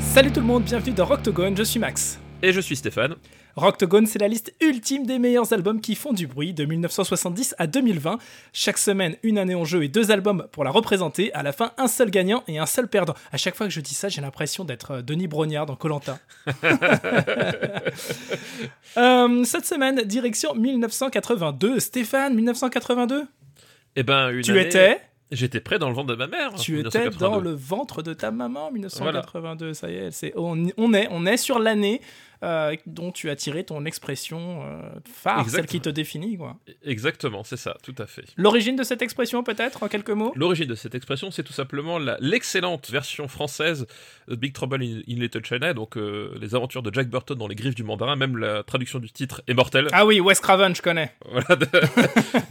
Salut tout le monde, bienvenue dans Rocktogone, je suis Max. Et je suis Stéphane. Rocktogone, c'est la liste ultime des meilleurs albums qui font du bruit de 1970 à 2020. Chaque semaine, une année en jeu et deux albums pour la représenter. À la fin, un seul gagnant et un seul perdant. À chaque fois que je dis ça, j'ai l'impression d'être euh, Denis Brognard dans Colanta. Euh, cette semaine, direction 1982. Stéphane, 1982 Eh ben, une Tu année- étais? J'étais prêt dans le ventre de ma mère. Tu étais 1982. dans le ventre de ta maman, 1982. Ça y est, c'est on, on est, on est sur l'année euh, dont tu as tiré ton expression euh, phare, celle qui te définit. quoi. Exactement, c'est ça, tout à fait. L'origine de cette expression, peut-être, en quelques mots? L'origine de cette expression, c'est tout simplement l'excellente version française de Big Trouble in, in Little China, donc euh, les aventures de Jack Burton dans les griffes du mandarin, même la traduction du titre est mortelle, Ah oui, Wes Craven, je connais. voilà, de,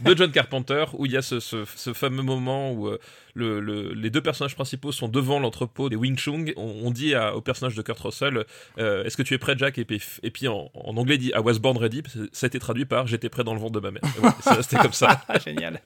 de John Carpenter, où il y a ce, ce- ce fameux moment où le- le- les deux personnages principaux sont devant l'entrepôt des Wing Chun. On, on dit à- au personnage de Kurt Russell, est-ce que tu es prêt, Jack? Et puis, et puis en, en anglais, il dit I was born ready. Ça a été traduit par j'étais prêt dans le ventre de ma mère. Ça, C'était comme ça. Ah, génial.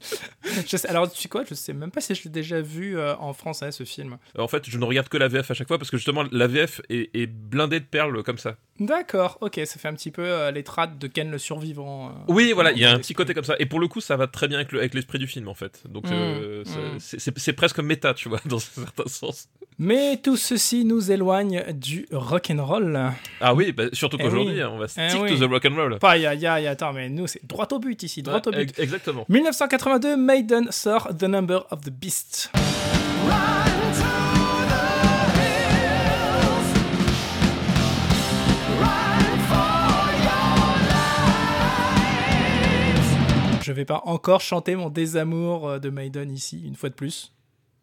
Je sais, alors, tu sais quoi Je sais même pas si je l'ai déjà vu euh, en français, ce film. En fait, je ne regarde que la VF à chaque fois parce que justement, la VF est, est blindée de perles comme ça. D'accord, ok, ça fait un petit peu euh, les traces de Ken le survivant. euh, Oui, voilà, il y a un petit côté comme ça. Et pour le coup, ça va très bien avec le- avec l'esprit du film, en fait. Donc, Mm, euh, mm. c'est presque méta, tu vois, dans un certain sens. Mais tout ceci nous éloigne du rock'n'roll. Ah oui, bah, surtout Eh qu'aujourd'hui, oui. hein, on va Eh stick oui. to the rock and roll. Pas, ya, ya, ya, attends, mais nous, c'est droit au but ici, droit au but. Exactement. 1982, Maiden sort The Number of the Beast. Je vais pas encore chanter mon désamour euh, de Maiden ici, une fois de plus.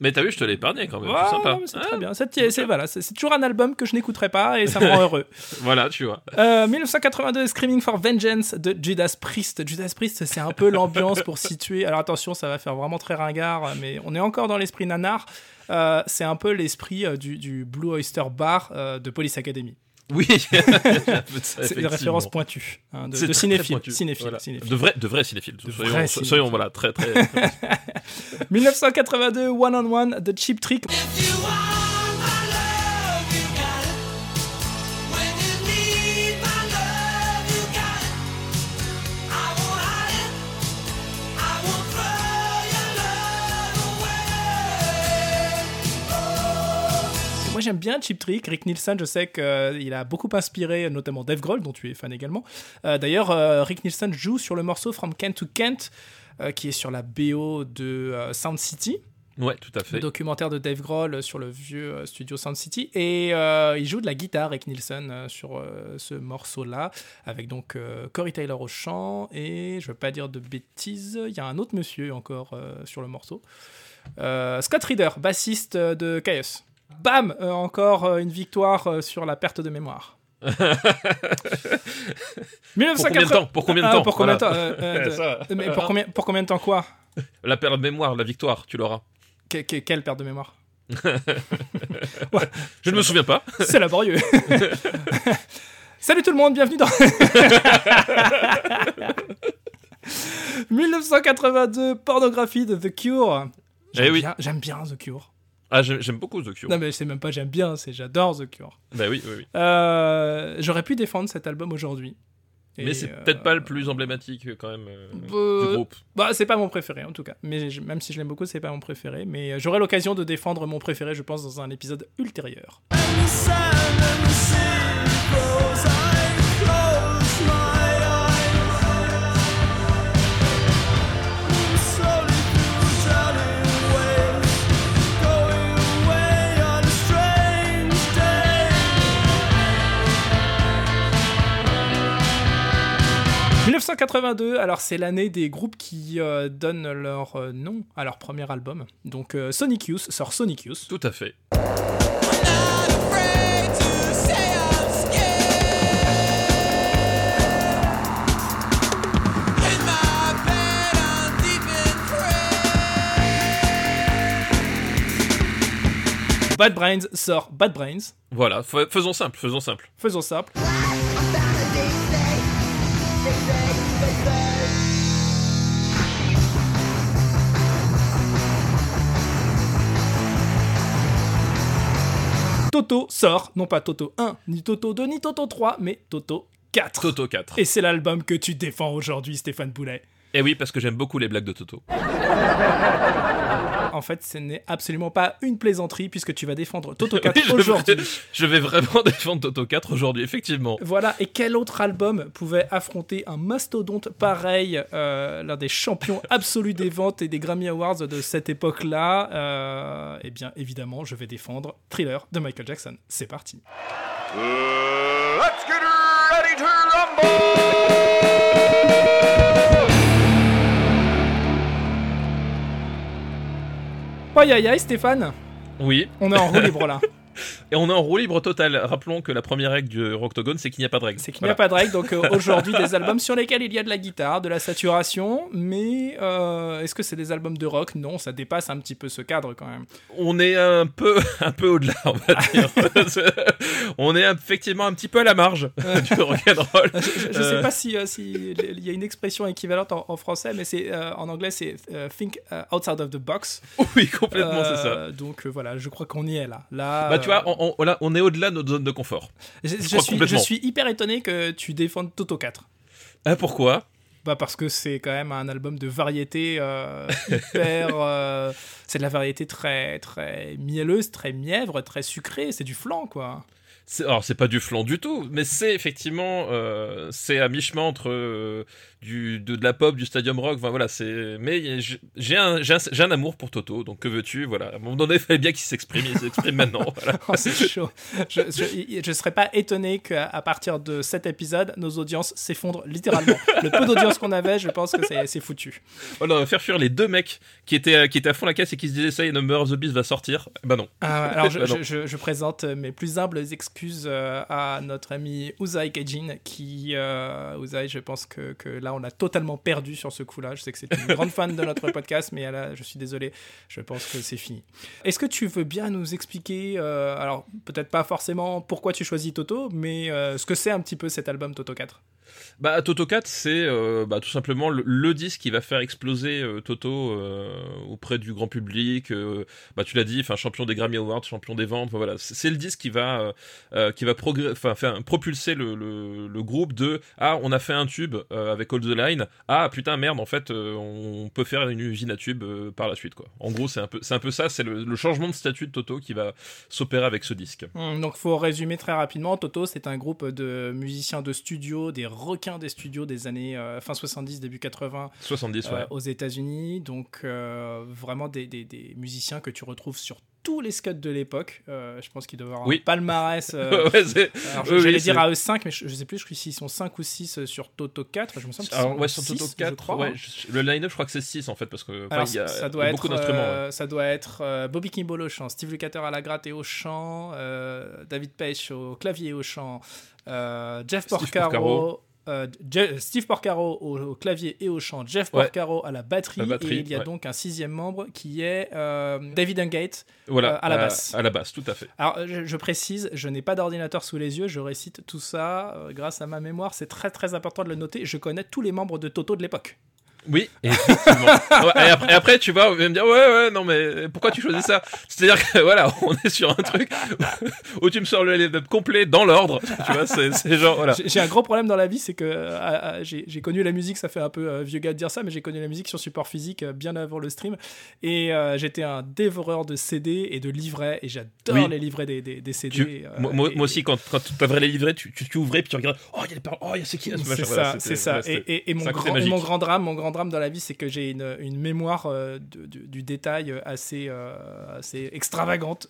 Mais t'as vu, je te l'ai épargné quand même. Ouais, c'est sympa. c'est Hein très bien. C'est voilà, c'est- c'est toujours un album que je n'écouterai pas et ça me rend heureux. Voilà, tu vois. Euh, 1982, Screaming for Vengeance de Judas Priest. Judas Priest, c'est un peu l'ambiance pour situer. Alors attention, ça va faire vraiment très ringard, mais on est encore dans l'esprit nanar. Euh, c'est un peu l'esprit euh, du, du Blue Oyster Bar euh, de Police Academy. Oui, C'est une référence pointue hein, de, C'est de cinéphile. très pointu. cinéphile, Voilà. cinéphile. De vrais de vrais cinéphiles. De soyons, soyons, voilà, très, très. 1982, One on One de Cheap Trick. J'aime bien Cheap Trick. Rick Nielsen, je sais qu'il a beaucoup inspiré notamment Dave Grohl, dont tu es fan également. Euh, D'ailleurs, euh, Rick Nielsen joue sur le morceau From Kent to Kent, euh, qui est sur la BO de Sound City, Ouais, tout à le fait. documentaire de Dave Grohl sur le vieux studio Sound City. Et euh, il joue de la guitare, Rick Nielsen, sur euh, ce morceau-là, avec donc euh, Corey Taylor au chant, et je veux pas dire de bêtises, il y a un autre monsieur encore sur le morceau. Scott Reeder, bassiste de Chaos. Bam Euh, Encore euh, une victoire euh, sur la perte de mémoire. Pour combien de 1980 temps? Pour combien de Ah, temps pour combien de temps de-. Mais pour combien, pour combien de temps quoi? La perte de mémoire, la victoire, tu l'auras. Que- que- Quelle perte de mémoire? Je ne me souviens pas. C'est laborieux. Salut tout le monde, bienvenue dans 1982, pornographie de The Cure. J'aime Eh oui. bien, j'aime bien The Cure. Ah, j'aime beaucoup The Cure. Non mais c'est même pas j'aime bien, c'est j'adore The Cure. Bah oui, oui, oui. Euh, J'aurais pu défendre cet album aujourd'hui. Mais c'est euh, peut-être pas le plus emblématique quand même euh, Euh, du groupe. Bah, c'est pas mon préféré en tout cas. Mais je- même si je l'aime beaucoup, c'est pas mon préféré. Mais euh, j'aurai l'occasion de défendre mon préféré, je pense, dans un épisode ultérieur. « 1982, alors c'est l'année des groupes qui euh, donnent leur euh, nom à leur premier album. Donc euh, Sonic Youth sort Sonic Youth. Tout à fait. Bad Brains sort Bad Brains. Voilà, faisons simple, faisons simple. Faisons simple. Toto sort, non pas Toto 1, ni Toto 2, ni Toto 3, mais Toto 4. Toto 4. Et c'est l'album que tu défends aujourd'hui, Stéphane Boulet. Et eh oui, parce que j'aime beaucoup les blagues de Toto. en fait, ce n'est absolument pas une plaisanterie puisque tu vas défendre Toto 4 aujourd'hui. Je vais vraiment défendre Toto 4 aujourd'hui, effectivement. Voilà, et quel autre album pouvait affronter un mastodonte pareil, euh, l'un des champions absolus des ventes et des Grammy Awards de cette époque-là euh, Eh bien, évidemment, je vais défendre Thriller de Michael Jackson. C'est parti. let's get ready to rumble Aïe aïe aïe Stéphane Oui. On est en roue libre là. Et on est en roue libre total. Rappelons que la première règle du Rocktogone, c'est qu'il n'y a pas de règle. C'est qu'il n'y a pas de règle. Donc euh, aujourd'hui, des albums sur lesquels il y a de la guitare, de la saturation. Mais euh, est-ce que c'est des albums de rock? Non, ça dépasse un petit peu ce cadre quand même. On est un peu, un peu au-delà, on va dire. on est effectivement un petit peu à la marge du rock'n'roll. Je ne sais pas si, euh, si il y a une expression équivalente en, français, mais c'est en anglais c'est think outside of the box. Oui, complètement, c'est ça. Donc voilà, je crois qu'on y est là. Là. Bah, tu vois, on, on, est au-delà de notre zone de confort. Je, suis, je, suis, hyper étonné que tu défendes Toto 4. Ah, pourquoi? Bah parce que c'est quand même un album de variété euh, hyper. Euh, c'est de la variété très, très mielleuse, très mièvre, très sucrée. C'est du flan, quoi alors c'est pas du flan du tout, mais c'est effectivement euh, c'est à mi-chemin entre euh, du de, la pop, du stadium rock. Enfin voilà, c'est mais j'ai un, j'ai un, amour pour Toto, donc que veux-tu Voilà, à un moment donné, il fallait bien qu'il s'exprime, il s'exprime maintenant. oh, c'est chaud. Je, je, serais pas étonné qu'à partir de cet épisode, nos audiences s'effondrent littéralement. Le peu d'audience qu'on avait, je pense que c'est foutu. Voilà, on va faire fuir les deux mecs qui étaient qui étaient à fond la caisse et qui se disaient ça, et Number of the Beast va sortir. Bah non. Ah, alors bah je, présente mes plus humbles excuses excuse euh, à notre ami Uzai Kajin qui, euh, Uzai, je pense que, que, là on a totalement perdu sur ce coup-là. Je sais que c'est une grande fan de notre podcast, mais là je suis désolé, je pense que c'est fini. Est-ce que tu veux bien nous expliquer, euh, alors peut-être pas forcément pourquoi tu choisis Toto, mais ce que c'est un petit peu cet album Toto 4 bah, Toto 4, c'est euh, bah, tout simplement le, disque qui va faire exploser euh, Toto euh, auprès du grand public. bah, tu l'as dit, enfin champion des Grammy Awards, champion des ventes. Voilà, c'est le disque qui va qui va propulser le, le, groupe de ah on a fait un tube avec All the Line. Ah putain merde, en fait on peut faire une usine à tube par la suite quoi. En gros, c'est un peu c'est un peu ça, c'est le, changement de statut de Toto qui va s'opérer avec ce disque. Hum, donc faut résumer très rapidement. Toto, c'est un groupe de musiciens de studio, des requins des studios des années euh, fin 70, début 80 70, euh, aux États-Unis. Donc euh, vraiment des, des, des, musiciens que tu retrouves sur tous les scuds de l'époque. je pense qu'ils doivent avoir un palmarès. je vais dire à eux 5, mais je, ne sais plus s'ils sont 5 ou 6 sur Toto 4. Je me sens Alors, ouais, sur Toto 4, ouais, le line-up, je crois que c'est 6 en fait, parce que y a, ça doit beaucoup d'instruments. Ça doit être Bobby Kimball au chant, Steve Lukather à la gratte et au chant, David Page au clavier et au chant, Jeff Porcaro euh, Steve Porcaro au, clavier et au chant, Jeff Porcaro à la batterie, et il y a donc un sixième membre qui est euh, David Ungate voilà, euh, à la basse. À la basse, tout à fait. Alors je, précise, je n'ai pas d'ordinateur sous les yeux, je récite tout ça grâce à ma mémoire, c'est très très important de le noter, je connais tous les membres de Toto de l'époque. Oui, effectivement. et, après, tu vois, on va me dire, ouais, ouais, non, mais pourquoi tu choisis ça? C'est-à-dire que, voilà, on est sur un truc où tu me sors le line complet dans l'ordre. Tu vois, c'est genre, voilà. J'ai un gros problème dans la vie, c'est que euh, euh, j'ai connu la musique, ça fait un peu euh, vieux gars de dire ça, mais j'ai connu la musique sur support physique bien avant le stream. Et j'étais un dévoreur de CD et de livrets, et j'adore les livrets des, des, CD. moi, aussi, quand, quand tu avais les livrets, tu, tu, ouvrais, puis tu regardais, oh, il y a des paroles, oh, il y a ce qui C'est ça, c'est ça. Et, mon grand, mon grand drame, mon grand drame dans la vie, c'est que j'ai une, mémoire euh, du, détail assez, euh, assez extravagante.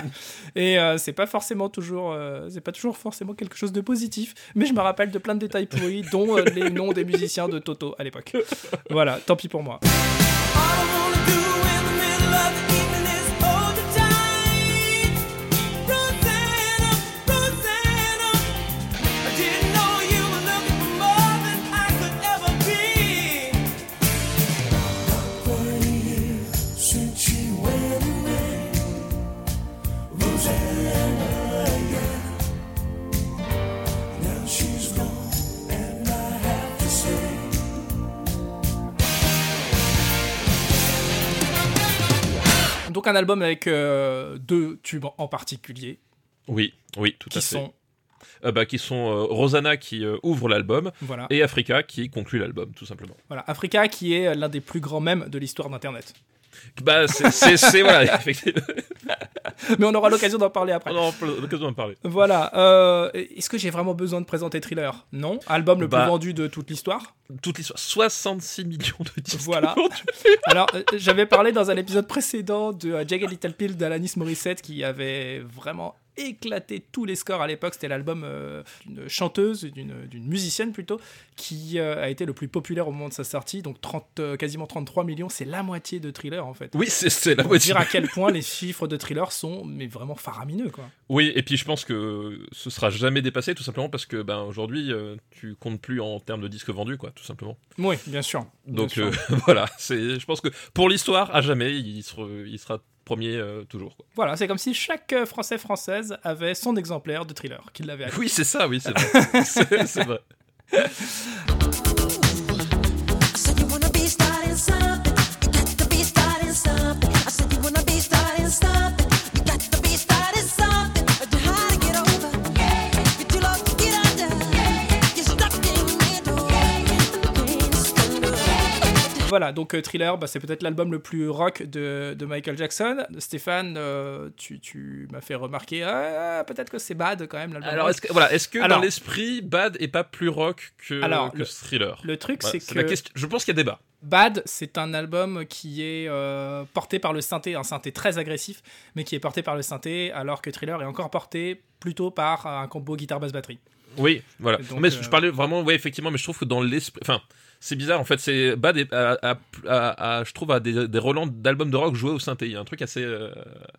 et euh, c'est pas forcément toujours, c'est pas toujours forcément quelque chose de positif, mais je me rappelle de plein de détails pourris, dont les noms des musiciens de Toto à l'époque. Voilà, tant pis pour moi. Donc un album avec euh, deux tubes en particulier. Oui, oui, tout qui à fait. Sont, euh, bah, qui sont euh, Rosanna qui ouvre l'album voilà, et Africa qui conclut l'album, tout simplement. voilà. Africa qui est l'un des plus grands mèmes de l'histoire d'Internet. Bah, c'est- voilà, effectivement. Mais on aura l'occasion d'en parler après. On aura l'occasion d'en parler. Voilà. euh, Est-ce que j'ai vraiment besoin de présenter Thriller? Non. Album le Bah. plus vendu de toute l'histoire? Toute l'histoire, 66 millions de disques. Voilà. Alors, euh, j'avais parlé dans un épisode précédent de euh, Jagged Little Pill d'Alanis Morissette qui avait vraiment éclaté tous les scores à l'époque. C'était l'album euh, d'une chanteuse, d'une musicienne plutôt, qui euh, a été le plus populaire au moment de sa sortie. Donc 30, euh, quasiment 33 millions, c'est la moitié de Thriller en fait. Oui, c'est la moitié. dire à quel point les chiffres de Thriller sont mais vraiment faramineux quoi. Oui, et puis je pense que ce sera jamais dépassé, tout simplement parce que ben aujourd'hui, tu comptes plus en termes de disques vendus, quoi, tout simplement. Oui, bien sûr. Bien Donc sûr. voilà, c'est, je pense que pour l'histoire, à jamais, il sera, il sera premier euh, toujours. Quoi. Voilà, c'est comme si chaque euh, Français française avait son exemplaire de Thriller qu'il avait acheté. Oui, c'est ça, oui, c'est vrai. c'est, c'est vrai. I said you wanna be starting something? You got to be starting something. I said you wanna be starting Voilà, donc euh, Thriller, bah, c'est peut-être l'album le plus rock de, de Michael Jackson. Stéphane, euh, tu, tu m'as fait remarquer, ah, peut-être que c'est bad quand même l'album. Alors, est-ce que, voilà, est-ce que Alors- dans l'esprit, Bad est pas plus rock que, Alors, que le- Thriller? Le truc, Voilà, c'est que question. Je pense qu'il y a débat. Bad, c'est un album qui est euh, porté par le synthé, un synthé très agressif, mais qui est porté par le synthé, alors que Thriller est encore porté plutôt par un combo guitare-basse-batterie. Oui, voilà. Donc, mais euh, je parlais vraiment, ouais, effectivement, mais je trouve que dans l'esprit. Enfin, c'est bizarre, en fait, c'est Bad, est- a- je trouve, à des, des relents d'albums de rock joués au synthé. Il y a un truc assez. euh,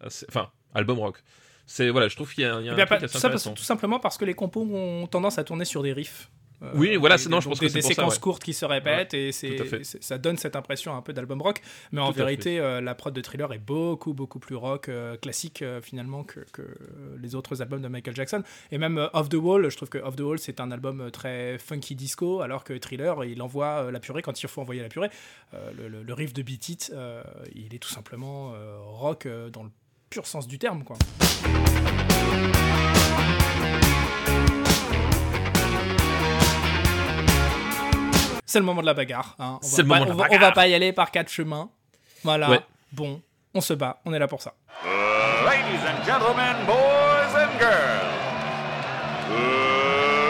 assez- Enfin, album rock. C'est, voilà, je trouve qu'il y a, il y a Eh un truc pas- assez tout, ça parce- tout simplement parce que les compos ont tendance à tourner sur des riffs. Euh, Oui, voilà, c'est- non, je pense que des, c'est des ça, séquences ouais. courtes qui se répètent et c'est, ça donne cette impression un peu d'album rock. Mais en Tout vérité, euh, la prod de Thriller est beaucoup, beaucoup plus rock, euh, classique euh, finalement que, que, les autres albums de Michael Jackson. Et même Off the Wall, je trouve que Off the Wall c'est un album très funky disco, alors que Thriller, il envoie la purée quand il faut envoyer la purée. Le, le- le riff de Beat It, il est tout simplement rock dans le pur sens du terme, quoi. C'est le moment de la bagarre. hein. On va C'est le pas- moment de la on va- On bagarre. va pas y aller par quatre chemins. Voilà. Ouais. Bon, on se bat. On est là pour ça. Ladies and gentlemen, boys and girls,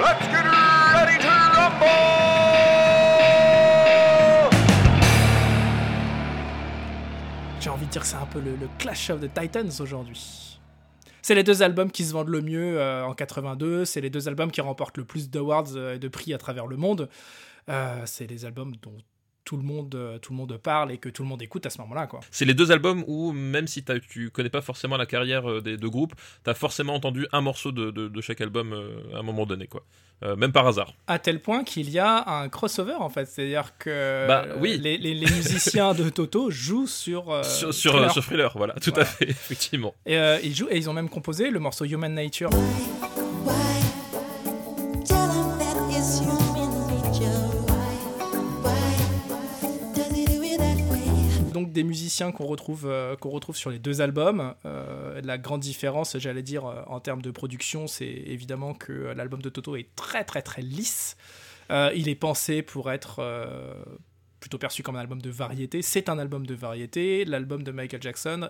let's get ready to rumble! J'ai envie de dire que c'est un peu le, le Clash of the Titans aujourd'hui. C'est les deux albums qui se vendent le mieux euh, en 82. C'est les deux albums qui remportent le plus d'awards euh, et de prix à travers le monde. Euh, c'est les albums dont tout le monde, euh, tout le monde parle et que tout le monde écoute à ce moment-là, quoi. C'est les deux albums où, même si tu connais pas forcément la carrière euh, des deux groupes, t'as forcément entendu un morceau de, de- de chaque album à un moment donné, quoi. Euh, même par hasard. À tel point qu'il y a un crossover en fait, c'est-à-dire que Bah, oui. les, les- les musiciens de Toto jouent sur euh, sur, sur, Thriller. sur Thriller, voilà, tout Voilà. à fait, effectivement. Et, euh, ils jouent et ils ont même composé le morceau Human Nature. Des musiciens qu'on retrouve euh, qu'on retrouve sur les deux albums. Euh, la grande différence, j'allais dire euh, en termes de production, c'est évidemment que l'album de Toto est très très très lisse. Il est pensé pour être plutôt perçu comme un album de variété. C'est un album de variété. L'album de Michael Jackson,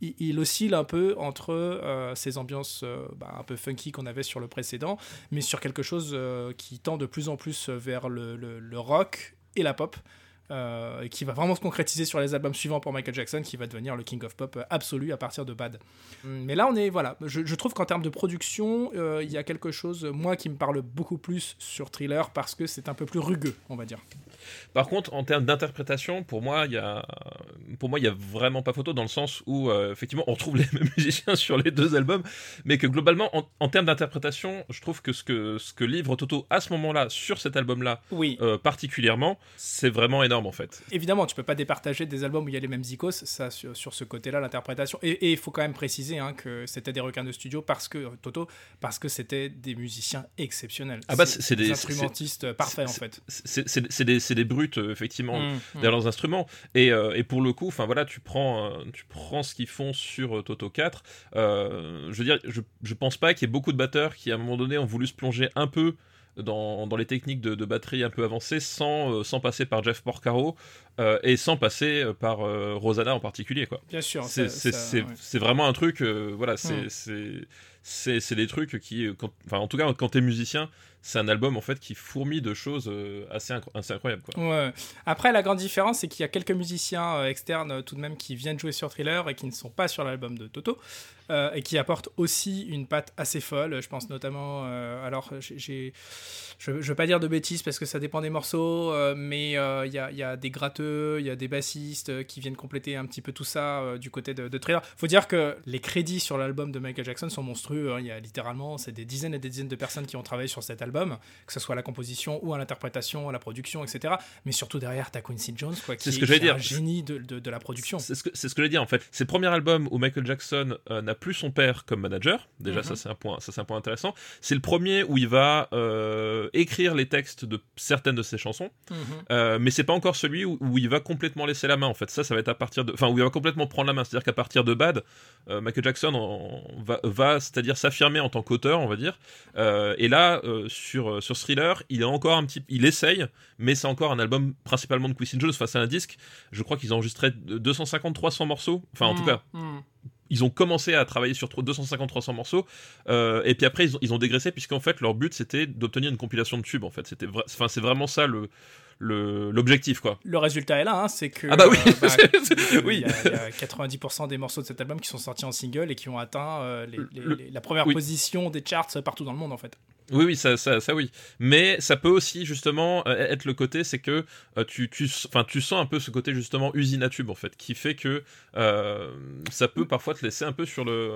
il, il oscille un peu entre ces ambiances bah, un peu funky qu'on avait sur le précédent, mais sur quelque chose qui tend de plus en plus vers le rock et la pop. Euh, et qui va vraiment se concrétiser sur les albums suivants pour Michael Jackson, qui va devenir le king of pop euh, absolu à partir de Bad. Hum, Mais là, on est voilà. Je, je trouve qu'en termes de production, euh, il y a quelque chose moi qui me parle beaucoup plus sur Thriller parce que c'est un peu plus rugueux, on va dire. Par contre, en termes d'interprétation, pour moi, il y a, pour moi, il y a vraiment pas photo dans le sens où, euh, effectivement, on retrouve les mêmes musiciens sur les deux albums, mais que globalement, en, en termes d'interprétation, je trouve que ce que ce que livre Toto à ce moment-là sur cet album-là, Oui. euh, particulièrement, c'est vraiment énorme. Énorme en fait. Évidemment, tu peux pas départager des albums où il y a les mêmes icos, ça sur, sur ce côté-là, l'interprétation. Et il faut quand même préciser hein, que c'était des requins de studio parce que Toto, parce que c'était des musiciens exceptionnels. Ah bah, c'est- des- instrumentistes parfaits en fait. C'est des, brutes, euh, effectivement, Mm, mm. derrière leurs instruments. Et, euh, et pour le coup, enfin voilà, tu prends, euh, tu prends ce qu'ils font sur Toto 4. euh, je veux dire, je, je pense pas qu'il y ait beaucoup de batteurs qui, à un moment donné, ont voulu se plonger un peu dans, dans les techniques de, de batterie un peu avancées sans, euh, sans passer par Jeff Porcaro euh, et sans passer euh, par euh, Rosanna en particulier, quoi. Bien sûr. C'est ouais. vraiment un truc, voilà, c'est c'est des trucs qui, quand- enfin en tout cas quand t'es musicien, c'est un album en fait qui fourmille de choses euh, assez, incro- incroyables. Après, la grande différence, c'est qu'il y a quelques musiciens euh, externes euh, tout de même qui viennent jouer sur Thriller et qui ne sont pas sur l'album de Toto et qui apportent aussi une patte assez folle. Je pense notamment, alors je, je veux pas dire de bêtises parce que ça dépend des morceaux, mais il y, a, des gratteux, il y a des bassistes qui viennent compléter un petit peu tout ça du côté de, de Thriller. Faut dire que les crédits sur l'album de Michael Jackson sont monstrueux. hein. Il y a littéralement, c'est des dizaines et des dizaines de personnes qui ont travaillé sur cet album, que ce soit à la composition ou à l'interprétation, à la production, etc. Mais surtout derrière, t'as Quincy Jones, quoi, qui C'est ce est- que est dire. un génie de, de, de la production. C'est ce que c'est ce que j'ai dit en fait. C'est le premier album où Michael Jackson euh, n'a plus son père comme manager. Déjà Mhm. ça c'est un point ça c'est un point intéressant. C'est le premier où il va euh, écrire les textes de certaines de ses chansons. Mhm. Euh, mais c'est pas encore celui où, où il va complètement laisser la main en fait. Ça, ça va être à partir de, enfin où il va complètement prendre la main. C'est-à-dire qu'à partir de Bad, euh, Michael Jackson en- va, va c'est-à-dire s'affirmer en tant qu'auteur, on va dire. Et là, sur euh, sur Thriller, il est encore un petit, il essaye, mais c'est encore un album principalement de Quincy Jones. Enfin, c'est un disque. Je crois qu'ils ont enregistré 250-300 morceaux. Enfin, en tout cas, Mhm. ils ont commencé à travailler sur 250-300 morceaux euh, et puis après ils ont, ils ont dégraissé puisqu'en fait leur but c'était d'obtenir une compilation de tubes en fait c'était vra- enfin c'est vraiment ça le le- l'objectif quoi Le résultat est là, hein, c'est que Ah bah oui, euh, bah, il oui. y, y a 90% des morceaux de cet album qui sont sortis en single et qui ont atteint euh, les- les- Le- les- la première oui. position des charts partout dans le monde en fait. Oui oui ça, ça ça oui mais ça peut aussi justement euh, être le côté c'est que euh, tu tu enfin tu sens un peu ce côté justement usine à tube en fait qui fait que euh, ça peut parfois te laisser un peu sur le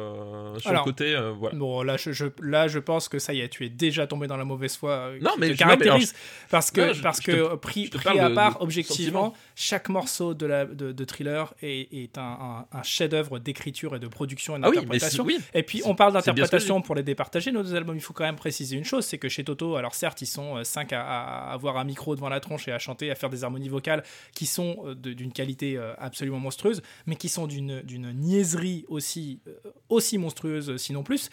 sur Alors, le côté voilà Bon, là je, je- là, je pense que ça y est, tu es déjà tombé dans la mauvaise foi Non, mais te caractérise. parce que, non, je- parce que te- pris, pris à part, de objectivement, sentiment. chaque morceau de, la, de, de thriller est, est un, un- un chef-d'œuvre d'écriture et de production et ah oui d'interprétation. oui Et puis on parle d'interprétation pour les départager, nos deux albums. Il faut quand même préciser une chose c'est que chez Toto, alors certes, ils sont 5 à, à avoir un micro devant la tronche et à chanter, à faire des harmonies vocales qui sont euh, d'une qualité euh, absolument monstrueuse, mais qui sont d'une niaiserie aussi, euh, aussi monstrueuse, sinon plus.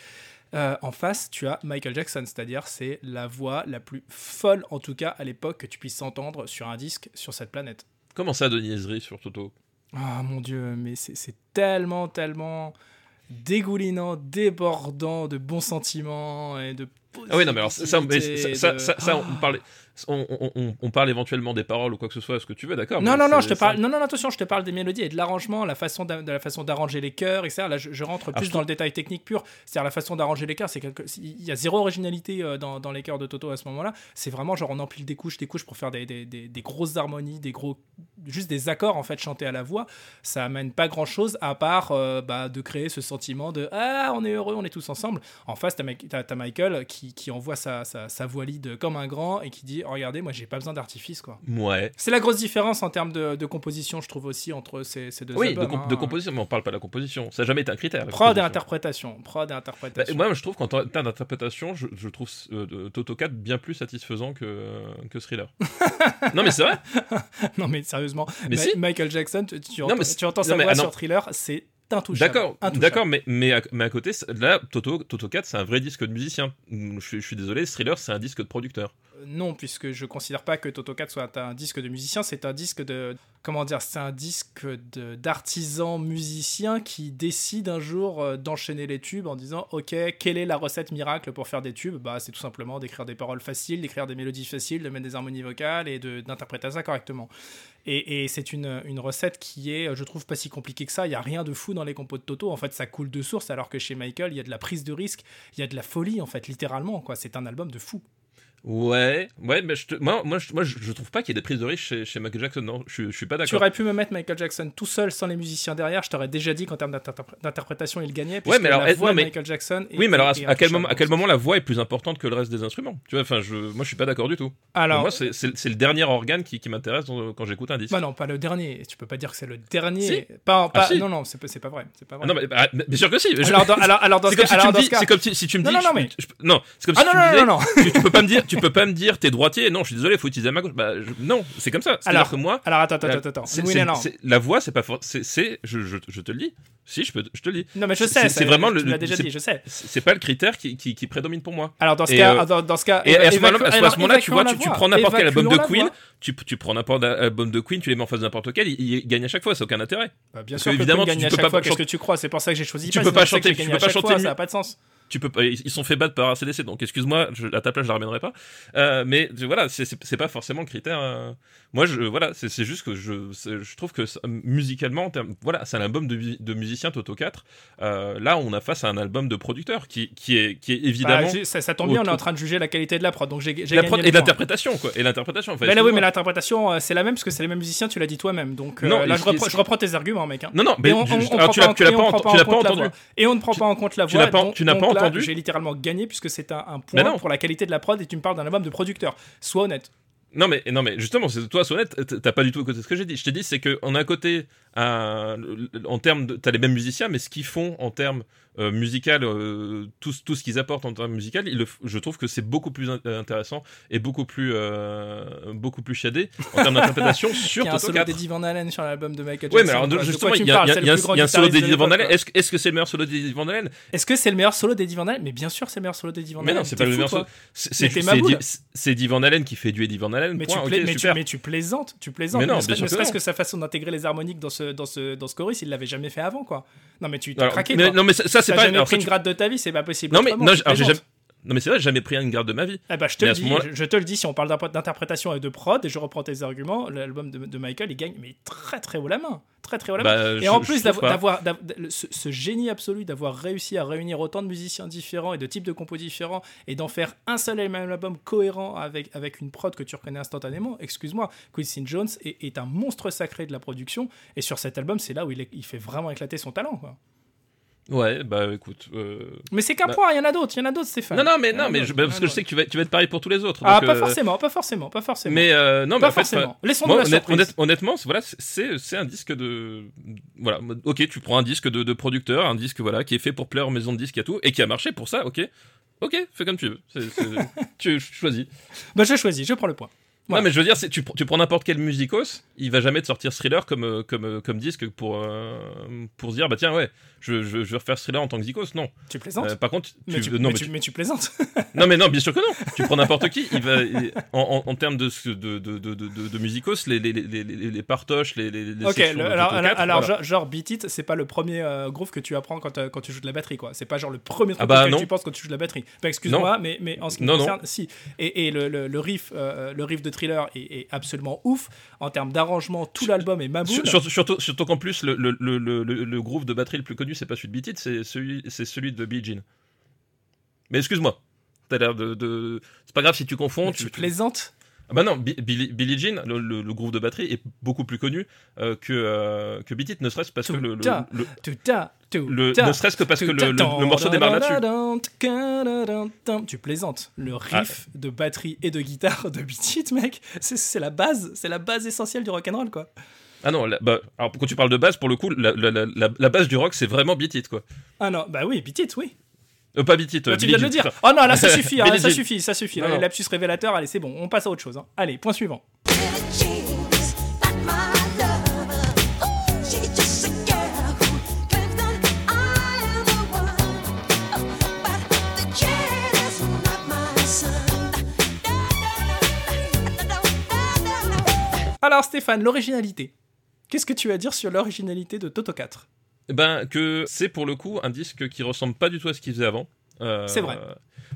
Euh, en face, tu as Michael Jackson, c'est-à-dire c'est la voix la plus folle, en tout cas à l'époque, que tu puisses entendre sur un disque sur cette planète. comment ça de niaiserie sur Toto? Ah mon dieu, mais c'est tellement, tellement dégoulinant, débordant de bons sentiments et de Ah oui, non, mais alors ça, mais positivité, ça, ça, de- ça, ça, on, Ah. parle, on, on- on- on parle éventuellement des paroles ou quoi que ce soit, ce que tu veux, d'accord Non, non, non, je te parle. Non, non, attention, je te parle des mélodies et de l'arrangement, la façon de la façon d'arranger les chœurs, etc. Là, je, je rentre plus je dans le détail technique pur. C'est-à-dire la façon d'arranger les chœurs. C'est quelque... Il y a zéro originalité euh, dans, dans les chœurs de Toto à ce moment-là. C'est vraiment genre on empile des couches, des couches pour faire des, des, des- des grosses harmonies, des gros, juste des accords en fait chantés à la voix. Ça amène pas grand-chose à part euh, bah, de créer ce sentiment de ah on est heureux, on est tous ensemble. En face, t'as Michael qui, qui envoie sa, sa, sa voix lead comme un grand et qui dit regardez, moi j'ai pas besoin d'artifice quoi. Ouais. C'est la grosse différence en termes de, de composition, je trouve aussi, entre ces, ces deux Oui, de, albums. comp- hein. de composition, mais on parle pas de la composition. Ça n'a jamais été un critère. Prod et interprétation. Prod et Bah, interprétation. moi, je trouve qu'en termes d'interprétation, je, je trouve euh, de- Toto 4 bien plus satisfaisant que, que Thriller. non, mais c'est vrai. non, mais sérieusement, Mais Ma- si. Michael Jackson, tu, tu Non, entends, tu entends sa mais- voix ah, non. sur Thriller, c'est intouchable. D'accord, d'accord, mais, mais, à, mais à côté, là, Toto, Toto 4, c'est un vrai disque de musicien. Je, suis- je suis désolé, Thriller, c'est un disque de producteur. Non, puisque je considère pas que Toto 4 soit un disque de musicien, c'est un disque de. Comment dire C'est un disque d'artisans musiciens qui décident un jour euh, d'enchaîner les tubes en disant Ok, quelle est la recette miracle pour faire des tubes? Bah, c'est tout simplement d'écrire des paroles faciles, d'écrire des mélodies faciles, de mettre des harmonies vocales et d'interpréter ça correctement. Et, c'est une, une recette qui est, je trouve, pas si compliquée que ça. Il y a rien de fou dans les compos de Toto. En fait, ça coule de source, alors que chez Michael, il y a de la prise de risque, il y a de la folie, en fait, littéralement. quoi. C'est un album de fou. Ouais, ouais, mais je te- moi, moi, je, moi, je trouve pas qu'il y ait des prises de risque chez, chez Michael Jackson. Non, je, je suis pas Tu d'accord. aurais pu me mettre Michael Jackson tout seul sans les musiciens derrière. Je t'aurais déjà dit qu'en termes d'interpré- d'interprétation, il gagnait. puisque mais alors, la voix non, mais- Michael Jackson. est- Oui, mais alors à, quel moment, à quel moment la voix est plus importante que le reste des instruments? Tu vois, enfin, je, moi, je suis pas d'accord du tout. Alors, moi, c'est le dernier organe qui, qui m'intéresse quand j'écoute un disque. bah non, pas le dernier. Tu peux pas dire que c'est le dernier. Si. Pas, pas- Ah, si. Non, non, c'est pas, pas vrai. C'est pas vrai. Ah non, mais bah, bien sûr que si. Je- alors, dans, alors, alors, dans c'est ce comme si tu me dis, ce cas- c'est comme si, si tu me Non, dis, non, non, mais- non, c'est comme Ah si non, tu non, me disais, non, non. tu, tu peux pas me dire, tu peux pas me dire, t'es droitier. Non, je suis désolé, faut utiliser ma gauche. Bah, je- non, c'est comme ça. Alors, que moi, Alors, attends, attends, attends. Oui, non, la voix, c'est pas for- c'est, je, je, je te le dis. Si, je peux, je te le dis. Non, mais je sais. c'est ça, vraiment tu le- l'as le- déjà dit, je sais. C'est pas le critère qui, qui, qui prédomine pour moi. Alors, dans ce Et, cas, euh, dans, dans ce cas, Et à ce moment-là, tu vois, tu, tu prends n'importe quel album de Queen, tu, tu prends n'importe quel album de Queen, tu les mets en face de n'importe lequel, il, il gagne à chaque fois, c'est aucun intérêt. Bah, bien sûr évidemment, tu peux pas. Qu'est-ce que tu crois? C'est pour ça que j'ai choisi. Tu peux pas chanter- tu peux pas chanter. Ça a pas de sens. Tu peux pas, ils sont fait battre par ACDC, donc excuse-moi, à ta place, je la ramènerai pas. Euh, mais voilà, c'est- pas forcément le critère. euh, Moi, je, voilà, c'est juste que je, trouve que musicalement, voilà, c'est un album de, de musicien Toto 4. Euh, là, on a face à un album de producteur qui, qui est, qui est Bah, évidemment j'ai- ça, ça tombe bien, on est en train de juger la qualité de la prod, donc j'ai la prod et l'interprétation, quoi. Et l'interprétation, en fait. Mais là, oui, mais l'interprétation, c'est la même parce que c'est les mêmes musiciens, tu l'as dit toi-même. Donc Non, là, je reprends, je reprends tes arguments, mec. hein. Non, non, mais on, tu l'as pas entendu. Et on ne prend pas en compte la voix. tu n'as pas là, J'ai littéralement gagné puisque c'est un, point pour la qualité de la prod et tu me parles d'un album de producteur. Sois honnête. Non mais non mais justement c'est toi honnête t'as pas du tout écouté ce que j'ai dit je t'ai dit c'est que on a un côté un- en termes de t'as les mêmes musiciens mais ce qu'ils font en termes euh, musical euh, tout, ce- tout ce qu'ils apportent en termes musical f- je trouve que c'est beaucoup plus in- intéressant et beaucoup plus euh, beaucoup plus chiadé en termes d'interprétation sur Il y a un Toto solo 4 d'Eddie Van Allen sur l'album de Michael Jackson. mais alors quoi. Justement, il y a, parles il y a- C'est le il y a un- plus grand il y a un solo d'Eddie Van Halen. Est-ce que est-ce que c'est le meilleur solo d'Eddie Van Halen? Est-ce que c'est le meilleur solo d'Eddie Van Allen Mais bien sûr, c'est le meilleur solo d'Eddie Van Mais Allen. non, c'est T'es pas le meilleur solo. C'est Mais t'es. Eddie- Van Halen qui fait du Eddie Van Halen. Mais, tu mais, mais plaisantes, tu plaisantes. Mais non, ne serait-ce que sa façon d'intégrer les harmoniques dans ce, ce, ce chorus, il l'avait jamais fait avant, quoi. Non, mais tu Alors, craqué, mais, non mais ça, c'est pas jamais pris une gratte de ta vie, c'est pas possible. Non mais non, j'ai- jamais mais c'est vrai j'ai jamais pris une garde de ma vie Eh ben, je te Mais le dis, je, je te le dis, si on parle d'interprétation et de prod, et je reprends tes arguments, l'album de, de Michael, il gagne, mais très très haut la main. Très très haut la main. Bah, et je- en plus d'avoir, ce, ce génie absolu d'avoir réussi à réunir autant de musiciens différents et de types de compos différents et d'en faire un seul et même album cohérent avec, avec une prod que tu reconnais instantanément, excuse-moi, Quincy Jones est, est un monstre sacré de la production et sur cet album, c'est là où il, est- il fait vraiment éclater son talent. Quoi. Ouais bah écoute euh, Mais c'est qu'un Bah- point, il y en a d'autres, il y en a d'autres, Stéphane. non non mais non mais je- bah, parce que je sais que tu vas tu vas être pareil pour tous les autres Ah, donc, pas euh, forcément, pas forcément, pas forcément. mais euh, non mais pas en fait forcément. Laissons-nous Moi, la honnête- honnêtement, c'est- voilà, c'est un disque de voilà. Ok, tu prends un disque de, de producteur, un disque voilà qui est fait pour plaire aux maisons de disques et tout, et qui a marché pour ça. Ok, ok, fais comme tu veux. Tu choisis. Bah, je choisis, je prends le point. Voilà. Non, mais je veux dire, tu, tu prends n'importe quel musicos, il va jamais te sortir thriller comme euh, comme euh, comme disque pour euh, pour se dire bah tiens ouais, je, je, je vais refaire thriller en tant que zikos. Non. Tu plaisantes Euh, par contre, tu, mais, tu, non, mais mais tu- tu- mais tu plaisantes. non mais non, bien sûr que non. Tu prends n'importe qui, il va il- en, en, en termes de de de de de, de, de musicos, les les les partoches, les les, les ok, le- alors, Toto alors, 4, alors, voilà. genre, Beat It, c'est pas le premier euh, groove que tu apprends quand, quand tu joues de la batterie, quoi. C'est pas genre le premier truc Ah bah auquel non. tu penses quand tu joues de la batterie. Bah, excuse-moi, mais, mais en ce qui me concerne, si. Et, et le, le, le riff, le riff de thriller est, est absolument ouf. En termes d'arrangement, tout l'album est maboule. Sur- surtout, surtout, surtout qu'en plus, le, le, groove de batterie le plus connu, c'est pas celui de Beat It, c'est celui, de Billie Jean. Mais excuse-moi, t'as l'air de, de- C'est pas grave si tu confonds. Mais tu plaisantes. Ah bah non, Bi- Billie, Billie Jean, le, le, le groove de batterie est beaucoup plus connu euh, que, euh, que Beat It, ne serait-ce parce que le, le, ne serait-ce que parce que le, morceau démarre là-dessus. Tu plaisantes. Le riff de batterie et de guitare de Beat It, mec, c'est- la base, c'est la base essentielle du rock'n'roll, quoi. Ah non, la- bah, alors quand tu parles de base, pour le coup, la, la- la base du rock, c'est vraiment Beat It, quoi. Ah non, bah oui, Beat It, oui. Euh, pas Beat It, euh, Bah, tu viens de le dire. Oh non, là, ça suffit, hein, Billie ça suffit, ça suffit. Non. Lapsus révélateur, allez, c'est bon, on passe à autre chose. hein. Allez, point suivant. Alors, Stéphane, l'originalité. Qu'est-ce que tu as à dire sur l'originalité de Toto 4 Ben que c'est pour le coup un disque qui ressemble pas du tout à ce qu'il faisait avant. Euh, C'est vrai.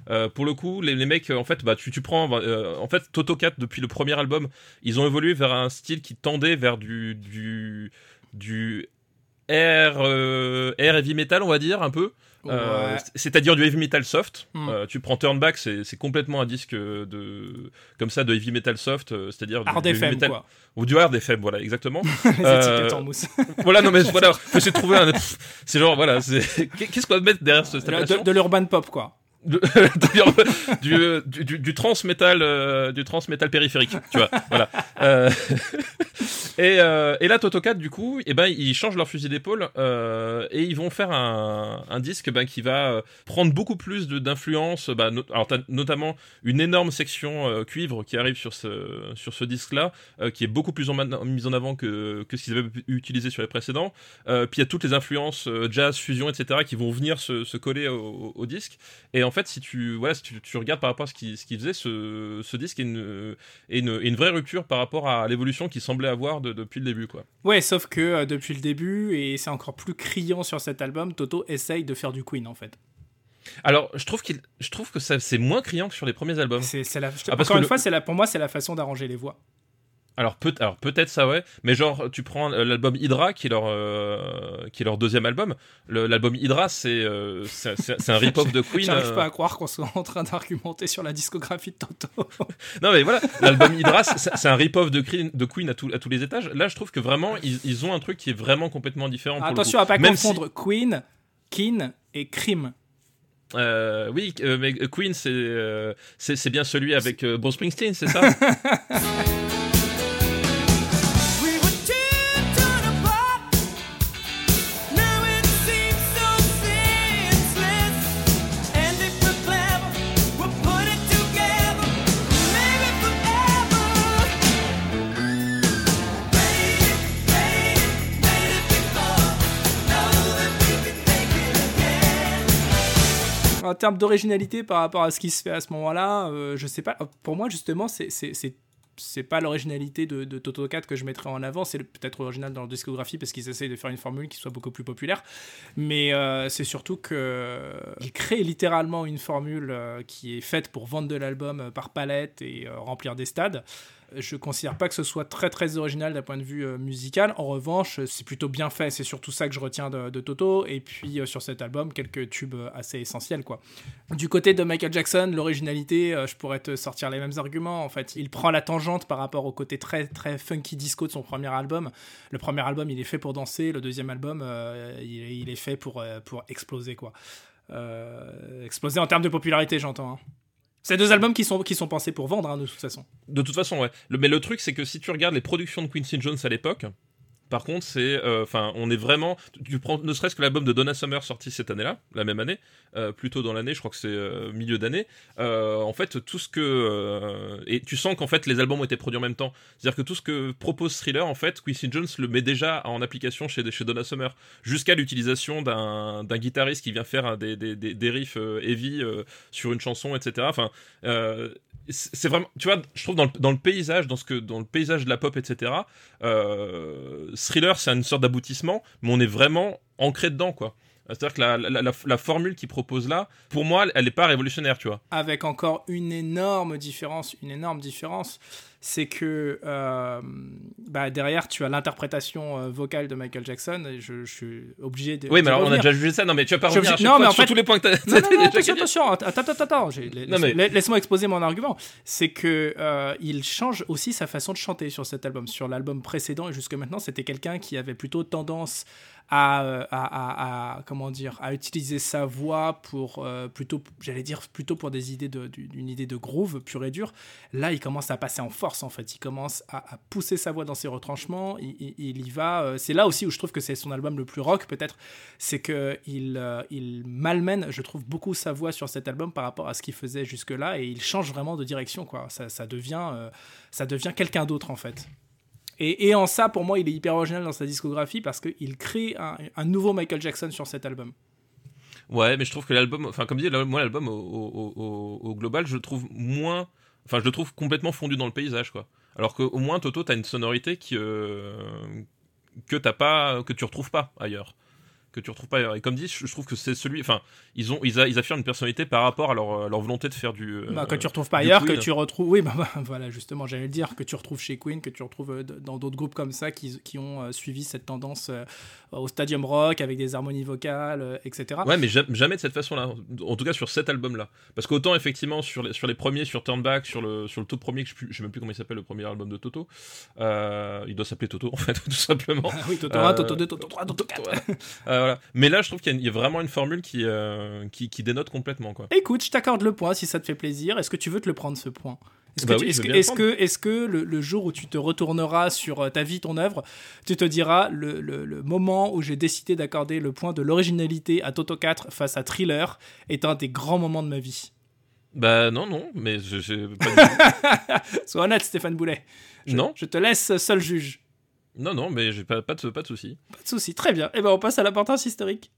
euh, pour le coup, les, les mecs, en fait, bah tu, tu prends, euh, en fait, Toto 4 depuis le premier album, ils ont évolué vers un style qui tendait vers du du du air, air heavy metal, on va dire, un peu. Euh, Ouais. C'est-à-dire du heavy metal soft. Hmm. Euh, tu prends Turnback, c'est c'est complètement un disque de comme ça de heavy metal soft, euh, c'est-à-dire du, Hard FM, metal quoi. ou du hard FM, voilà, exactement. Euh, en mousse. voilà, non mais voilà, de trouver un. C'est genre voilà, qu'est-ce qu'on va mettre derrière ce- De, de l'urban pop, quoi. du, euh, du, du, du trans metal euh, du trans metal périphérique tu vois voilà Euh, et, euh, et là Totokat du coup et ben ils changent leur fusil d'épaule euh, et ils vont faire un, disque ben, qui va euh, prendre beaucoup plus d'influence bah, no- alors t'as notamment une énorme section euh, cuivre qui arrive sur ce sur ce disque là qui est beaucoup plus en, mise en avant que, que ce qu'ils avaient pu utiliser sur les précédents. Puis il y a toutes les influences jazz fusion etc qui vont venir se, coller au, disque. Et en fait, si tu, voilà, si tu, regardes par rapport à ce qu'il ce qu'il faisait, ce, disque est une, est une, vraie rupture par rapport à l'évolution qu'il semblait avoir de- depuis le début. Quoi. Ouais, sauf que euh, depuis le début, et c'est encore plus criant sur cet album, Toto essaye de faire du Queen, en fait. Alors, je trouve, qu'il, je trouve que ça, c'est moins criant que sur les premiers albums. C'est, c'est la, Ah, parce encore que une le- fois, c'est la, pour moi, c'est la façon d'arranger les voix. Alors, peut, alors peut-être ça, ouais. Mais genre, tu prends l'album Hydra, qui est leur, euh, qui est leur deuxième album. Le- l'album Hydra, c'est, euh, c'est, c'est- un rip-off de Queen. J'arrive euh, pas à croire qu'on soit en train d'argumenter sur la discographie de Toto. Non mais voilà, l'album Hydra, c'est un rip-off de Queen, de Queen à, tout- à tous les étages. Là, je trouve que vraiment, ils, ils ont un truc qui est vraiment complètement différent. pour le Attention coup. à pas Même si- confondre Queen, Keen et Crime. Euh, oui, mais Queen, c'est c'est bien celui avec Bruce Springsteen, c'est ça? termes d'originalité par rapport à ce qui se fait à ce moment-là, euh, je sais pas. Pour moi, justement, c'est c'est- pas l'originalité de, Toto 4 que je mettrais en avant, c'est peut-être original dans leur discographie parce qu'ils essayent de faire une formule qui soit beaucoup plus populaire. Mais euh, c'est surtout qu'ils créent littéralement une formule euh, qui est faite pour vendre de l'album euh, par palette et euh, remplir des stades. Je considère pas que ce soit très très original d'un point de vue euh, musical. En revanche, c'est plutôt bien fait. C'est surtout ça que je retiens de, Toto. Et puis euh, sur cet album, quelques tubes euh, assez essentiels quoi. Du côté de Michael Jackson, l'originalité, euh, je pourrais te sortir les mêmes arguments. En fait, il prend la tangente par rapport au côté très très funky disco de son premier album. Le premier album, il est fait pour danser. Le deuxième album, euh, il, est- fait pour euh, pour exploser quoi. Euh, exploser en termes de popularité, j'entends. hein. C'est deux albums qui sont pensés pour vendre hein, de toute façon. De toute façon, ouais. Mais le truc, c'est que si tu regardes les productions de Quincy Jones à l'époque, par contre, c'est, euh, enfin, on est vraiment. Tu, prends ne serait-ce que l'album de Donna Summer sorti cette année-là, la même année, euh, plutôt dans l'année, je crois que c'est euh, milieu d'année. en fait, tout ce que et tu sens qu'en fait les albums ont été produits en même temps. C'est-à-dire que tout ce que propose Thriller, en fait, Quincy Jones le met déjà en application chez chez Donna Summer, jusqu'à l'utilisation d'un guitariste qui vient faire des, des, des, des riffs heavy sur une chanson, etc. Enfin, c'est vraiment, tu vois, je trouve dans le, dans le paysage, dans ce que, dans le paysage de la pop, etc. Euh, Thriller, c'est une sorte d'aboutissement, mais on est vraiment ancré dedans, quoi. C'est-à-dire que la, la, la, la formule qu'il propose là, pour moi, elle n'est pas révolutionnaire, tu vois. avec encore une énorme différence, une énorme différence, c'est que euh, bah, derrière tu as l'interprétation euh, vocale de Michael Jackson et je, je suis obligé de. Oui, mais alors on a déjà jugé ça. Non, mais tu vas pas Je revenir à non, mais en sur fait- tous les points que t'as. Non, non, non, déjà attention, attention, attends, attends, Non, mais- laisse-moi exposer mon argument. C'est que euh, il change aussi sa façon de chanter sur cet album. Sur l'album précédent et jusque maintenant, c'était quelqu'un qui avait plutôt tendance à, euh, à, comment dire, à utiliser sa voix pour euh, plutôt, j'allais dire plutôt pour des idées de, d'une idée de groove pure et dure. Là, il commence à passer en force en fait. Il commence à, pousser sa voix dans ses retranchements. Il, il- y va. euh, c'est là aussi où je trouve que c'est son album le plus rock peut-être. C'est que il, il malmène, je trouve beaucoup sa voix sur cet album par rapport à ce qu'il faisait jusque là et il change vraiment de direction quoi. Ça, devient, ça devient quelqu'un d'autre en fait. Et, en ça, pour moi, il est hyper original dans sa discographie parce qu'il crée un, nouveau Michael Jackson sur cet album. Ouais, mais je trouve que l'album, enfin, comme dit, moi, l'album au, global, je le trouve moins. Enfin, je le trouve complètement fondu dans le paysage, quoi. Alors qu'au moins, Toto, t'as une sonorité euh, que t'as pas, que tu retrouves pas ailleurs. Que tu retrouves pas ailleurs. Et comme dit, je je trouve que c'est celui. Enfin, ils ont, ils, a- ils affirment une personnalité par rapport à leur, leur volonté de faire du. euh, Bah, que tu retrouves pas ailleurs, que tu retrouves. Oui, bah, bah, voilà, justement, j'allais le dire, que tu retrouves chez Queen, que tu retrouves euh, dans d'autres groupes comme ça qui, qui ont euh, suivi cette tendance euh, au stadium rock avec des harmonies vocales, euh, etc. Ouais, mais ja- jamais de cette façon-là. En tout cas, sur cet album-là. Parce qu'autant, effectivement, sur les, sur les premiers, sur Turn Back, sur le, sur le tout premier, que je, je sais même plus comment il s'appelle, le premier album de Toto. euh, il doit s'appeler Toto, en fait, tout simplement. Ah oui, Toto Euh, 1, Toto 2, Toto 3, Toto 4. Voilà. Mais là, je trouve qu'il y, a y vraiment une formule qui, euh, qui, qui dénote complètement, quoi. Écoute, je t'accorde le point si ça te fait plaisir. Est-ce que tu veux te le prendre ce point? Est-ce que, Bah oui, est-ce que, le est-ce que, est-ce que le, le jour où tu te retourneras sur euh, ta vie, ton œuvre, tu te diras le, le- le moment où j'ai décidé d'accorder le point de l'originalité à Toto 4 face à Thriller est un des grands moments de ma vie Bah, non, non, mais je, je- pas du tout. Sois honnête, Stéphane Boulet. Je, Non. Je te laisse seul juge. Non, non, mais j'ai pas, pas de, pas de soucis. Pas de souci. Très bien. Et ben on passe à l'importance historique.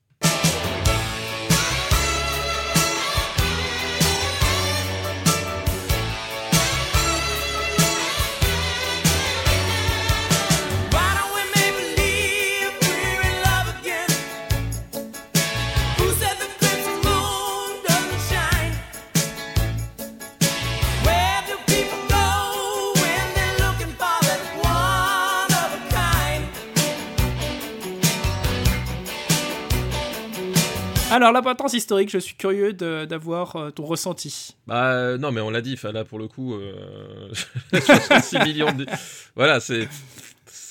Alors l'importance historique, je suis curieux d'avoir euh, ton ressenti. Bah, euh, non, mais on l'a dit, là, pour le coup, euh, 66 millions de. Voilà, c'est.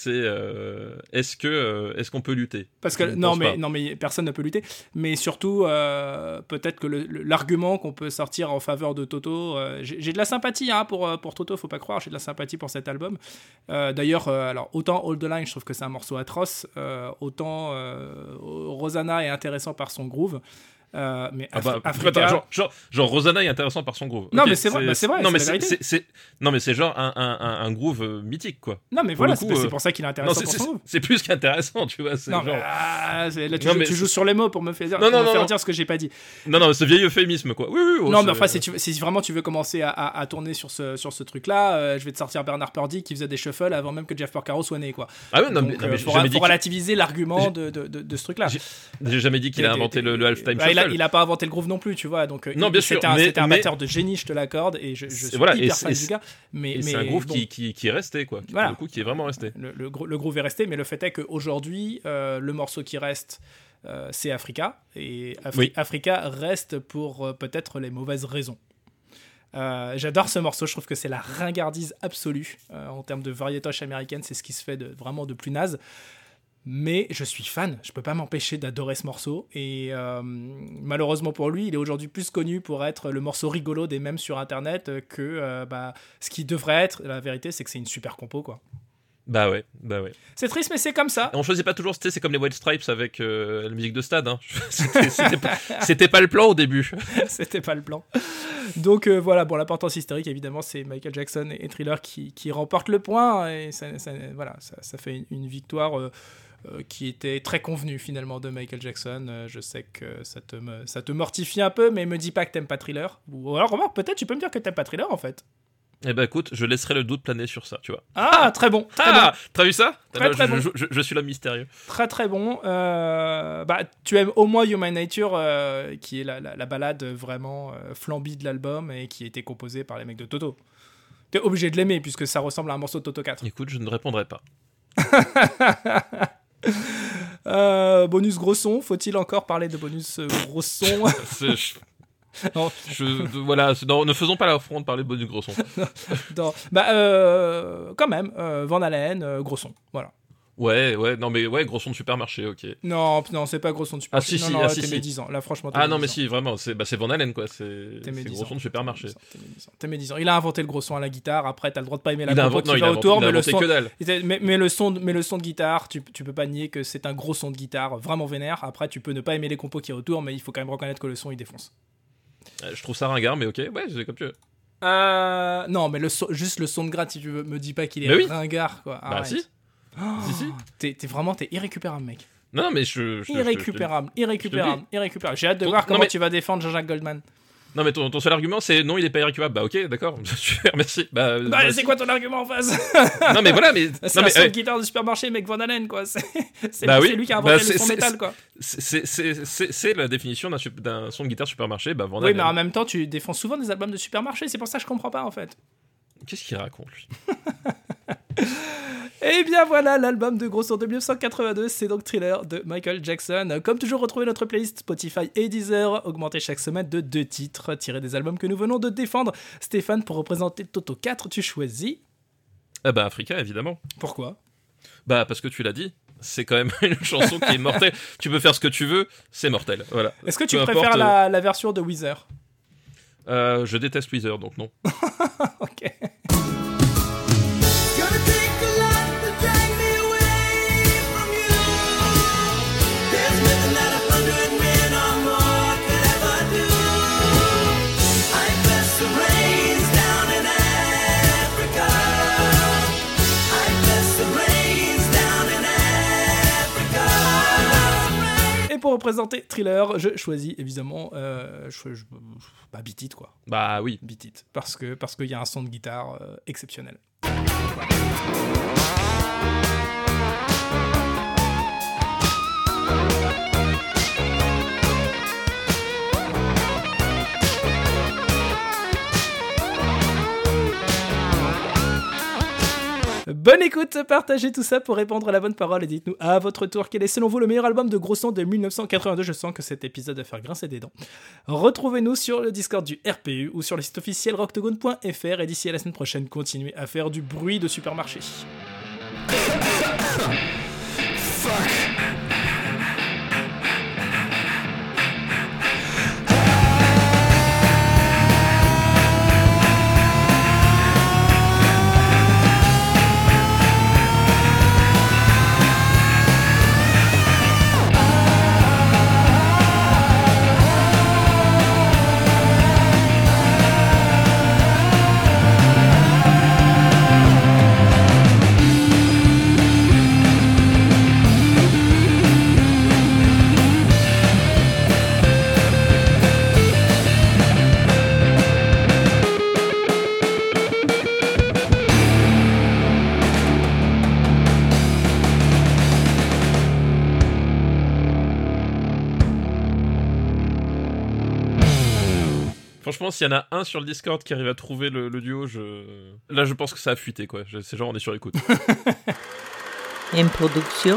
C'est. euh, est-ce que. euh, est-ce qu'on peut lutter? Parce que non mais pas. non mais personne ne peut lutter. Mais surtout euh, peut-être que l'argument qu'on peut sortir en faveur de Toto, j'ai de la sympathie hein, pour pour Toto, faut pas croire, j'ai de la sympathie pour cet album. D'ailleurs, alors autant All the Line, je trouve que c'est un morceau atroce, autant Rosanna est intéressant par son groove. Euh, mais Ah Af- bah, Africa- attends, genre, genre, genre, Rosanna est intéressant par son groove. Non, mais c'est vrai, bah, Non, mais c'est, non, mais genre un, un, un, un groove euh, mythique, quoi. non mais pour voilà, c'est euh, pour ça qu'il est Non, intéressant c'est, pour c'est, son groove. c'est plus qu'intéressant, tu vois. Non, genre... mais, ah, là tu, Non, joues, mais tu joues sur les mots pour me faire dire, Non, me faire ce que j'ai pas dit. Non, non, ce vieil euphémisme, quoi. Oui, oui. oh, non, mais enfin, si, tu, veux- si vraiment tu veux commencer à, à- à tourner sur ce, sur ce truc-là, euh, je vais te sortir Bernard Purdy qui faisait des shuffles avant même que Jeff Porcaro soit né, quoi. Ah oui, non, mais, relativiser l'argument de, ce truc-là. j'ai- jamais dit qu'il a inventé le, le halftime bah, il, a, il a pas inventé le groove non plus, tu vois. Donc, euh, Non, il- bien sûr, c'était un, amateur de génie, je te l'accorde, et je, je suis voilà, hyper c'est- fan du gars. Mais, c'est un groove bon, qui, qui, qui est resté, quoi. Qui, Voilà. Le coup, qui est vraiment resté. le, le, gro- le groove est resté, mais le fait est qu'aujourd'hui, euh, le morceau qui reste, euh, c'est Africa. Et Afri- Oui. Africa reste pour euh, peut-être les mauvaises raisons. Euh, J'adore ce morceau, je trouve que c'est la ringardise absolue euh, en termes de variétoche américaine, c'est ce qui se fait de, vraiment de plus naze. Mais je suis fan, je peux pas m'empêcher d'adorer ce morceau. Et euh, malheureusement pour lui, il est aujourd'hui plus connu pour être le morceau rigolo des mêmes sur internet que euh, bah, ce qui devrait être. La vérité, c'est que c'est une super compo, quoi. Bah ouais, bah ouais. C'est triste, mais c'est comme ça. On choisit pas toujours, c'est comme les White Stripes avec euh, la musique de stade. Hein. C'était pas, le plan au début. C'était pas le plan. Donc euh, voilà, bon, l'importance historique, évidemment, c'est Michael Jackson et, Thriller qui, qui remportent le point. Et ça, ça- voilà, ça, ça fait une, une victoire euh, qui était très convenue finalement de Michael Jackson. Euh, je sais que ça te, me- ça te mortifie un peu, mais me dis pas que t'aimes pas Thriller. Ou alors, remarque, peut-être tu peux me dire que t'aimes pas Thriller en fait. Eh ben écoute, je laisserai le doute planer sur ça, tu vois. Ah, très bon, très bon. Ah, t'as vu ça? Très, Là, très je, bon. je, je- je suis là mystérieux. Très très bon. Euh, bah, tu aimes au moins Human Nature, euh, qui est la, la, la balade vraiment euh, flambie de l'album et qui a été composée par les mecs de Toto. T'es obligé de l'aimer puisque ça ressemble à un morceau de Toto 4. Écoute, je ne répondrai pas. Euh, bonus gros son, faut-il encore parler de bonus euh, gros son Non. je- de- voilà, non, ne faisons pas l'affront de parler de Bonus Grosson. dans- Bah, euh, quand même, euh, Van Halen, gros son, voilà. Ouais, ouais, non mais ouais, Grosson de supermarché, ok. Non, non, c'est pas gros son de super. Ah, si, non, si, non, ah, si, t'es si. médisant. Là, franchement, t'es Ah non mais si, vraiment, c'est bah, Van Halen quoi, c'est médisant. Grosson de supermarché. T'es médisant, T'es médisant. Il a inventé le gros son à la guitare. Après, t'as le droit de pas aimer la a compo qui va a autour, a mais le son, que dalle. Mais, mais le son, de- mais le son de guitare, tu, tu peux pas nier que c'est un gros son de guitare vraiment vénère. Après, tu peux ne pas aimer les compos qui est autour, mais il faut quand même reconnaître que le son il défonce. Euh, Je trouve ça ringard, mais ok, ouais, c'est comme tu veux. Euh, non, mais le son- juste le son de gratte, si tu veux, me dis pas qu'il est Mais oui. ringard, quoi. Bah si. Si, si. T'es, t'es vraiment, t'es irrécupérable, mec. Non, mais je. je- je- Irrécupérable, irrécupérable, irrécupérable. J'ai hâte de Ton- voir non, comment mais- tu vas défendre Jean-Jacques Goldman. Non, mais ton, ton seul argument, c'est non, il est pas irrécupérable. Bah, ok, d'accord. Super, merci. Bah, Bah, bah, c'est quoi ton argument en face? Non, mais voilà, mais. C'est non, un mais, eh, guitare de supermarché, mec Van Halen, quoi. C'est c'est- Bah oui. c'est lui qui a Bah, inventé c'est- le son c'est- métal, quoi. c'est- c'est c'est- c'est la définition d'un sup- d'un son de guitare supermarché. Bah, Van Oui, Halen. mais en même temps, tu défends souvent des albums de supermarché, c'est pour ça que je comprends pas, en fait. Qu'est-ce qu'il raconte, lui Et bien voilà, l'album de Gros en 1982, c'est donc Thriller de Michael Jackson. Comme toujours, retrouvez notre playlist Spotify et Deezer, augmentée chaque semaine de deux titres tirés des albums que nous venons de défendre. Stéphane, pour représenter Toto 4, tu choisis. Ah, bah, Africa, évidemment. Pourquoi? Bah, parce que tu l'as dit. C'est quand même une chanson qui est mortelle. Tu peux faire ce que tu veux, c'est mortel. Voilà. Est-ce que tu Peu préfères importe, la, la version de Weezer? Euh, je déteste Weezer, donc non. Ok. Représenter Thriller, je choisis évidemment. Euh, je, je- bah, Beat It, quoi. Bah oui. Beat It. Parce qu'il parce qu'il y a un son de guitare euh, exceptionnel. Bonne écoute, partagez tout ça pour répondre à la bonne parole et dites-nous à votre tour quel est selon vous le meilleur album de gros son de 1982. Je sens que cet épisode va faire grincer des dents. Retrouvez-nous sur le Discord du RPU ou sur le site officiel rocktogone.fr et d'ici à la semaine prochaine, continuez à faire du bruit de supermarché. Franchement, s'il y en a un sur le Discord qui arrive à trouver le, duo, je... là je pense que ça a fuité quoi. C'est genre on est sur écoute. Une production.